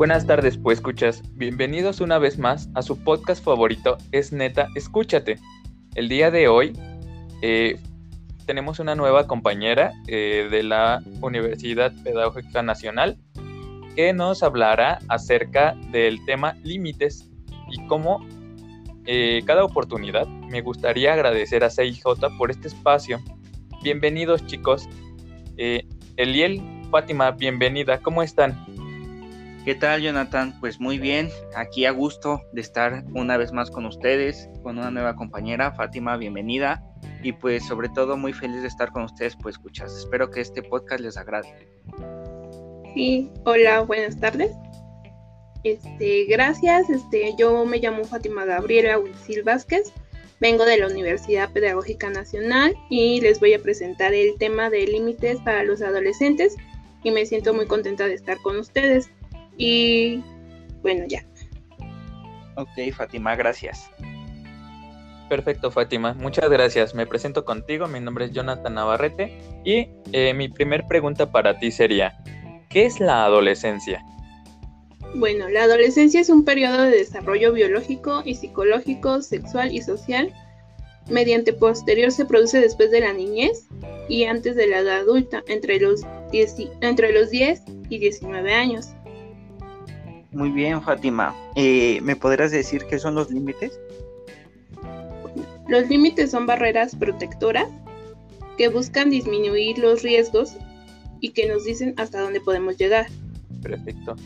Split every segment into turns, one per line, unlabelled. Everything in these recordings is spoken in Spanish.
Buenas tardes, pues escuchas. Bienvenidos una vez más a su podcast favorito, Es Neta, Escúchate. El día de hoy eh, tenemos una nueva compañera eh, de la Universidad Pedagógica Nacional que nos hablará acerca del tema límites y cómo eh, cada oportunidad me gustaría agradecer a CIJ por este espacio. Bienvenidos chicos. Eliel, Fátima, bienvenida. ¿Cómo están?
¿Qué tal, Jonathan? Pues muy bien, aquí a gusto de estar una vez más con ustedes, con una nueva compañera, Fátima, bienvenida. Y pues sobre todo muy feliz de estar con ustedes, pues escuchas. Espero que este podcast les agrade.
Sí, hola, buenas tardes. Este, gracias. Este, yo me llamo Fátima Gabriela Wilsil Vázquez. Vengo de la Universidad Pedagógica Nacional y les voy a presentar el tema de límites para los adolescentes y me siento muy contenta de estar con ustedes. Y bueno, ya.
Ok, Fátima, gracias.
Perfecto, Fátima. Muchas gracias. Me presento contigo. Mi nombre es Jonathan Navarrete. Y eh, mi primer pregunta para ti sería, ¿qué es la adolescencia?
Bueno, la adolescencia es un periodo de desarrollo biológico y psicológico, sexual y social. Mediante posterior se produce después de la niñez y antes de la edad adulta, entre los 10, entre los 10 y 19 años.
Muy bien, Fátima. Eh, ¿Me podrás decir qué son los límites?
Los límites son barreras protectoras que buscan disminuir los riesgos y que nos dicen hasta dónde podemos llegar.
Perfecto.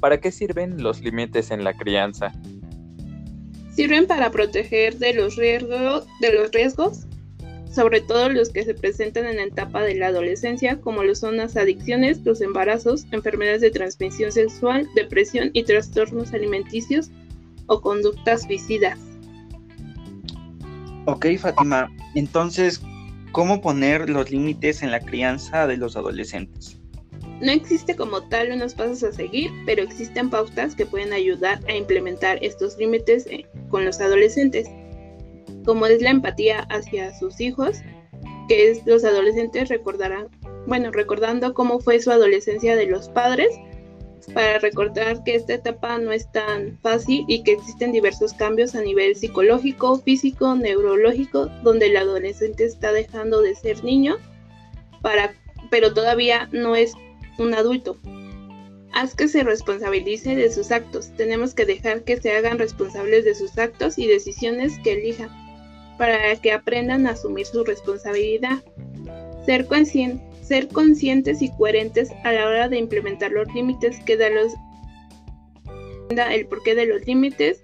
¿Para qué sirven los límites en la crianza?
Sirven para proteger de los, riesgos, de los riesgos sobre todo los que se presentan en la etapa de la adolescencia, como lo son las adicciones, los embarazos, enfermedades de transmisión sexual, depresión y trastornos alimenticios o conductas suicidas.
Ok, Fátima, entonces, ¿cómo poner los límites en la crianza de los adolescentes?
No existe como tal unos pasos a seguir, pero existen pautas que pueden ayudar a implementar estos límites eh, con los adolescentes como es la empatía hacia sus hijos, que es los adolescentes recordarán, bueno, recordando cómo fue su adolescencia de los padres, para recordar que esta etapa no es tan fácil y que existen diversos cambios a nivel psicológico, físico, neurológico, donde el adolescente está dejando de ser niño, para, pero todavía no es un adulto. Haz que se responsabilice de sus actos. Tenemos que dejar que se hagan responsables de sus actos y decisiones que elijan para que aprendan a asumir su responsabilidad. Ser, conscientes y coherentes a la hora de implementar los límites que da los el porqué de los límites.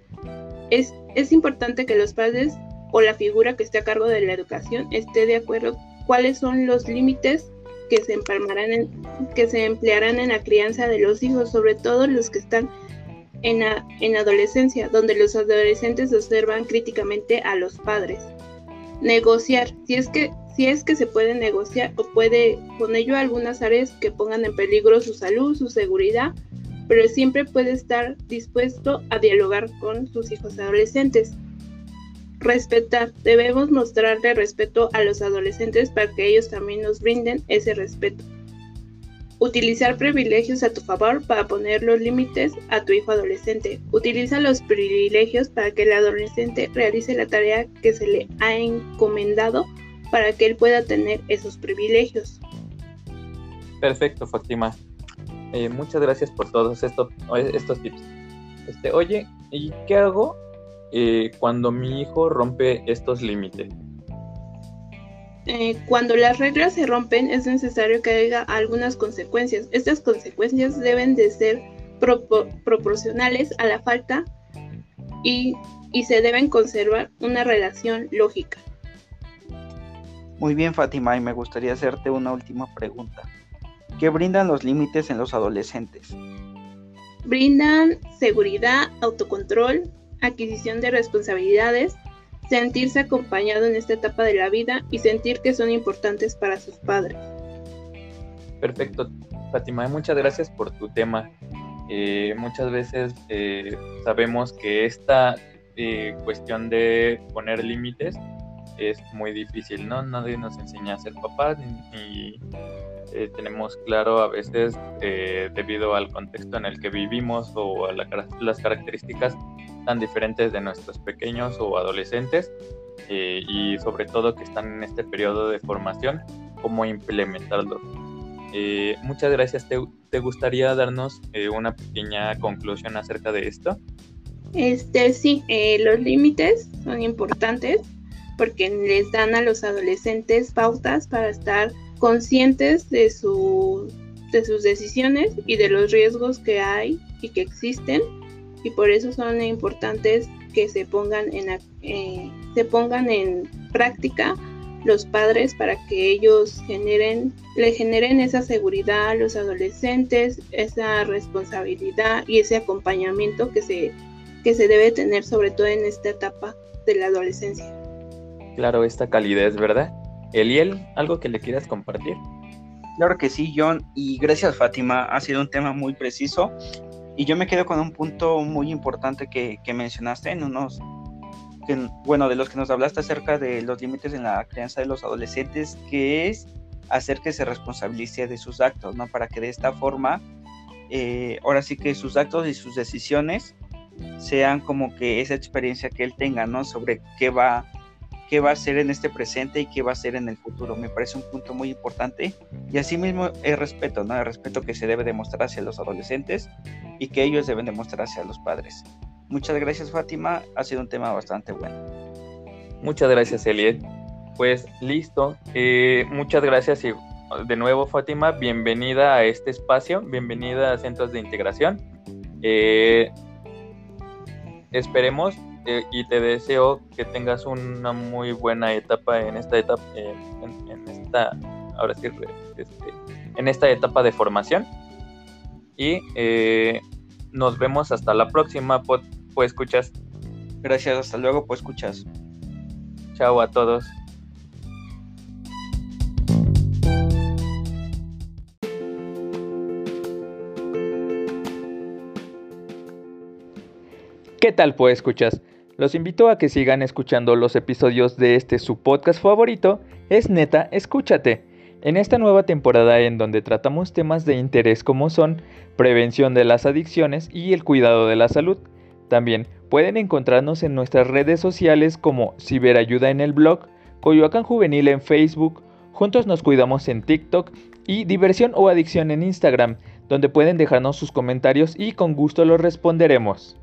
Es, es importante que los padres o la figura que esté a cargo de la educación esté de acuerdo cuáles son los límites que se emplearán en la crianza de los hijos, sobre todo los que están en, en adolescencia, donde los adolescentes observan críticamente a los padres. Negociar, si es que si es que se puede negociar o puede con ello algunas áreas que pongan en peligro su salud, su seguridad, pero siempre puede estar dispuesto a dialogar con sus hijos adolescentes. Respetar, debemos mostrarle respeto a los adolescentes para que ellos también nos brinden ese respeto. Utilizar privilegios a tu favor para poner los límites a tu hijo adolescente. Utiliza los privilegios para que el adolescente realice la tarea que se le ha encomendado para que él pueda tener esos privilegios.
Perfecto, Fátima. Eh, muchas gracias por todos estos, estos tips. Este, oye, ¿y qué hago eh, cuando mi hijo rompe estos límites?
Eh, cuando las reglas se rompen es necesario que haya algunas consecuencias. Estas consecuencias deben de ser proporcionales a la falta y, y se deben conservar una relación lógica.
Muy bien, Fátima, y me gustaría hacerte una última pregunta. ¿Qué brindan los límites en los adolescentes?
Brindan seguridad, autocontrol, adquisición de responsabilidades, sentirse acompañado en esta etapa de la vida y sentir que son importantes para sus padres.
Perfecto, Fátima, muchas gracias por tu tema. Eh, muchas veces eh, sabemos que esta eh, cuestión de poner límites es muy difícil, ¿no? Nadie nos enseña a ser papás ni, eh, tenemos claro a veces eh, debido al contexto en el que vivimos o a las características tan diferentes de nuestros pequeños o adolescentes eh, y sobre todo que están en este periodo de formación, cómo implementarlo. muchas gracias. ¿Te, gustaría darnos una pequeña conclusión acerca de esto?
Este sí, los límites son importantes porque les dan a los adolescentes pautas para estar conscientes de, su, de sus decisiones y de los riesgos que hay y que existen y por eso son importantes que se pongan en, eh, se pongan en práctica los padres para que ellos generen, le generen esa seguridad a los adolescentes, esa responsabilidad y ese acompañamiento que se, que se debe tener sobre todo en esta etapa de la adolescencia.
Claro, esta calidez, ¿verdad? Eliel, ¿algo que le quieras compartir?
Claro que sí, John, y gracias Fátima, ha sido un tema muy preciso y yo me quedo con un punto muy importante que, mencionaste en unos, bueno, de los que nos hablaste acerca de los límites en la crianza de los adolescentes, que es hacer que se responsabilice de sus actos, ¿no? Para que de esta forma, eh, ahora sí que sus actos y sus decisiones sean como que esa experiencia que él tenga, ¿no? Sobre qué va qué va a ser en este presente y qué va a ser en el futuro. Me parece un punto muy importante. Y asimismo el respeto, ¿no? El respeto que se debe demostrar hacia los adolescentes y que ellos deben demostrar hacia los padres. Muchas gracias Fátima, ha sido un tema bastante bueno.
Muchas gracias Eliet. Pues listo, eh, muchas gracias y de nuevo Fátima, bienvenida a este espacio, bienvenida a Centros de Integración. Eh, esperemos y te deseo que tengas una muy buena etapa en esta etapa, en, esta, ahora sí, este, en esta etapa de formación. Y eh, nos vemos hasta la próxima, pues escuchas.
Gracias, hasta luego, pues escuchas.
Chao a todos. ¿Qué tal, pues escuchas? Los invito a que sigan escuchando los episodios de este su podcast favorito, es neta, escúchate. En esta nueva temporada en donde tratamos temas de interés como son prevención de las adicciones y el cuidado de la salud. También pueden encontrarnos en nuestras redes sociales como Ciberayuda en el blog, Coyoacán Juvenil en Facebook, Juntos nos cuidamos en TikTok y Diversión o Adicción en Instagram, donde pueden dejarnos sus comentarios y con gusto los responderemos.